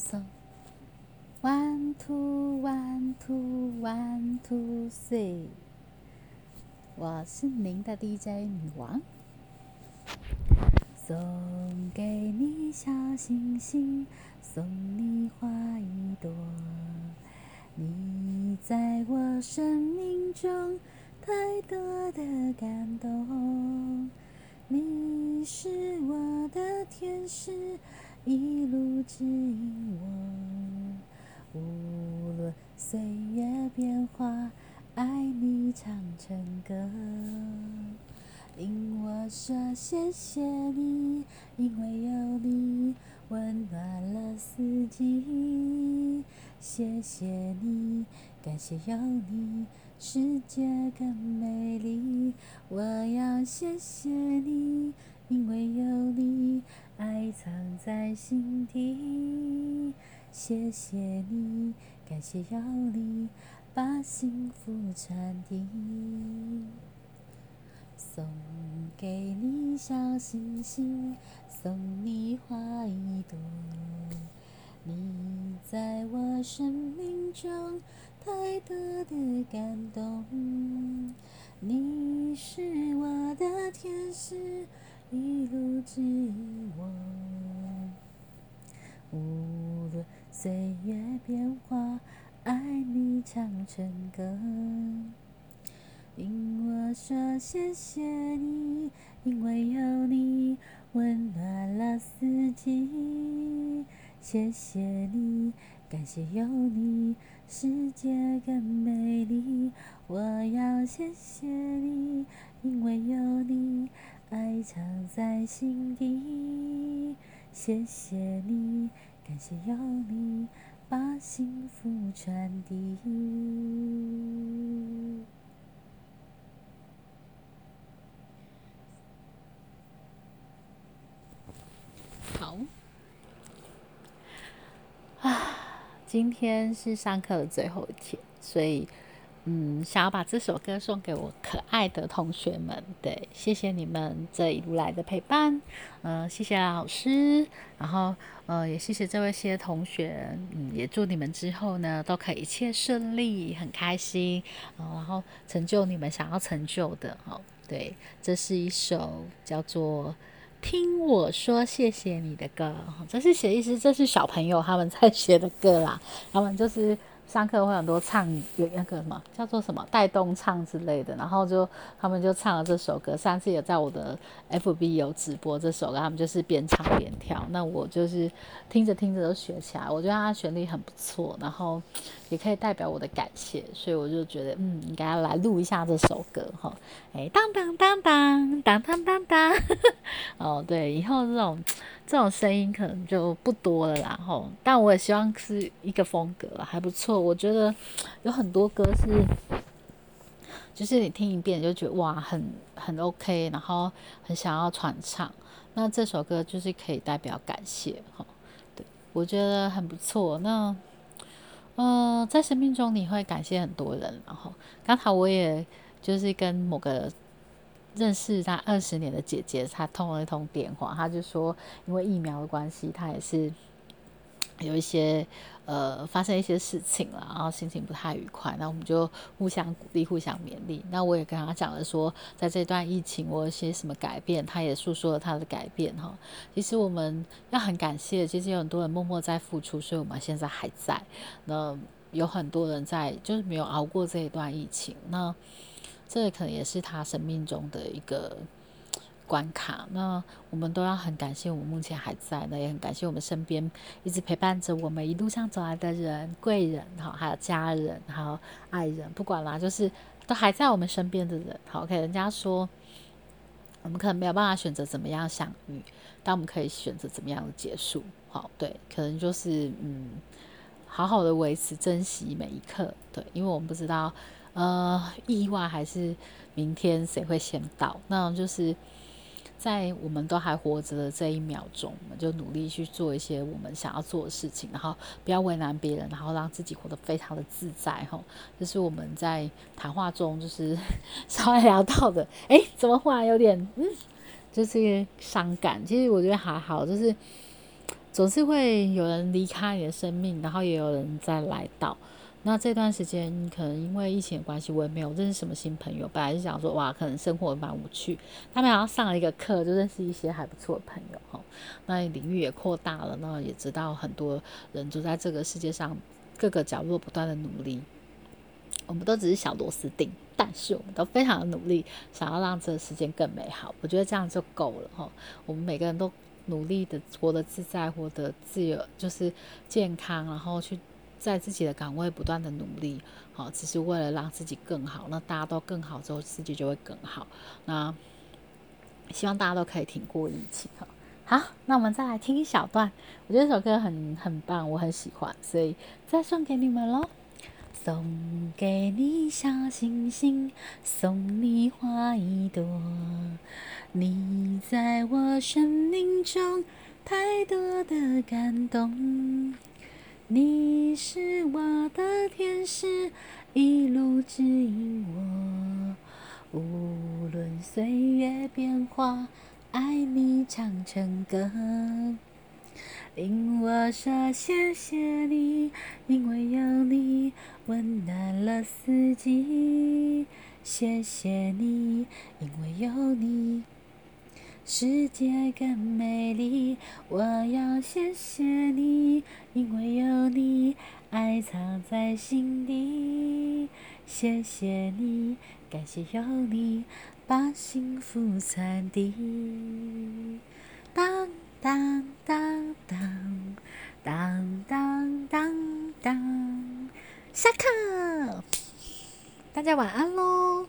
So one two one two one two three，我是您的 DJ 女王。送给你小星星，送你花一朵。你在我生命中太多的感动，你是我的天使，一路指引我。无论岁月变化，爱你唱成歌。听我说谢谢你，因为有你温暖了四季。谢谢你，感谢有你，世界更美丽。我要谢谢你，因为有你，爱藏在心底。谢谢你，感谢有你，把幸福传递。送给你小星星，送你花一朵。你在我生命中太多的感动，你是我的天使，一路指引我。无论岁月变化，爱你唱成歌。听我说谢谢你，因为有你温暖了四季。谢谢你，感谢有你，世界更美丽。我要谢谢你，因为有你，藏在心底。谢谢你，感谢有你，把幸福传递。好，啊，今天是上课的最后一天，所以，嗯，想要把这首歌送给我可爱的同学们。对，谢谢你们这一路来的陪伴，嗯，谢谢老师，然后，呃，也谢谢这位些同学，嗯，也祝你们之后呢都可以一切顺利，很开心，然后成就你们想要成就的。哦，对，这是一首叫做。听我说谢谢你的歌，这是写意思，这是小朋友他们在写的歌啦。他们就是上课会很多唱有那个什么叫做什么带动唱之类的，然后就他们就唱了这首歌。上次也在我的 FB 有直播这首歌，他们就是边唱边跳。那我就是听着听着都学起来，我觉得它旋律很不错，然后也可以代表我的感谢，所以我就觉得嗯，应该要来录一下这首歌哈。哎，当当当当当当当当，哦，对，以后这种这种声音可能就不多了，然后，但我也希望是一个风格，还不错。我觉得有很多歌是，就是你听一遍就觉得哇，很很 OK，然后很想要传唱。那这首歌就是可以代表感谢哈，对我觉得很不错。那，呃，在生命中你会感谢很多人，然后刚才我也。就是跟某个认识他二十年的姐姐，她通了一通电话，她就说，因为疫苗的关系，她也是有一些呃发生一些事情了，然后心情不太愉快。那我们就互相鼓励，互相勉励。那我也跟她讲了说，在这段疫情我有些什么改变，她也诉说了她的改变哈。其实我们要很感谢，其实有很多人默默在付出，所以我们现在还在。那有很多人在就是没有熬过这一段疫情，那。这可能也是他生命中的一个关卡。那我们都要很感谢我们目前还在，那也很感谢我们身边一直陪伴着我们一路上走来的人、贵人，好，还有家人，还有爱人，不管啦，就是都还在我们身边的人。好，OK，人家说我们可能没有办法选择怎么样相遇，但我们可以选择怎么样的结束。好，对，可能就是嗯，好好的维持、珍惜每一刻。对，因为我们不知道。呃，意外还是明天谁会先到？那就是在我们都还活着的这一秒钟，我们就努力去做一些我们想要做的事情，然后不要为难别人，然后让自己活得非常的自在。哈，这是我们在谈话中就是稍微聊到的。哎，怎么忽然有点嗯，就是伤感？其实我觉得还好，就是总是会有人离开你的生命，然后也有人再来到。那这段时间可能因为疫情的关系，我也没有认识什么新朋友。本来是想说，哇，可能生活蛮无趣。他们好像上了一个课，就认识一些还不错的朋友哈。那领域也扩大了，那也知道很多人都在这个世界上各个角落不断的努力。我们都只是小螺丝钉，但是我们都非常的努力，想要让这个世界更美好。我觉得这样就够了哈。我们每个人都努力的活得自在，活得自由，就是健康，然后去。在自己的岗位不断的努力，好，只是为了让自己更好。那大家都更好之后，世界就会更好。那希望大家都可以挺过疫情哈。好，那我们再来听一小段，我觉得这首歌很很棒，我很喜欢，所以再送给你们喽。送给你小星星，送你花一朵，你在我生命中太多的感动。你你是我的天使，一路指引我。无论岁月变化，爱你唱成歌。令我说谢谢你，因为有你温暖了四季。谢谢你，因为有你。世界更美丽，我要谢谢你，因为有你，爱藏在心底。谢谢你，感谢有你，把幸福传递。当当当当当当当当，下课，大家晚安喽。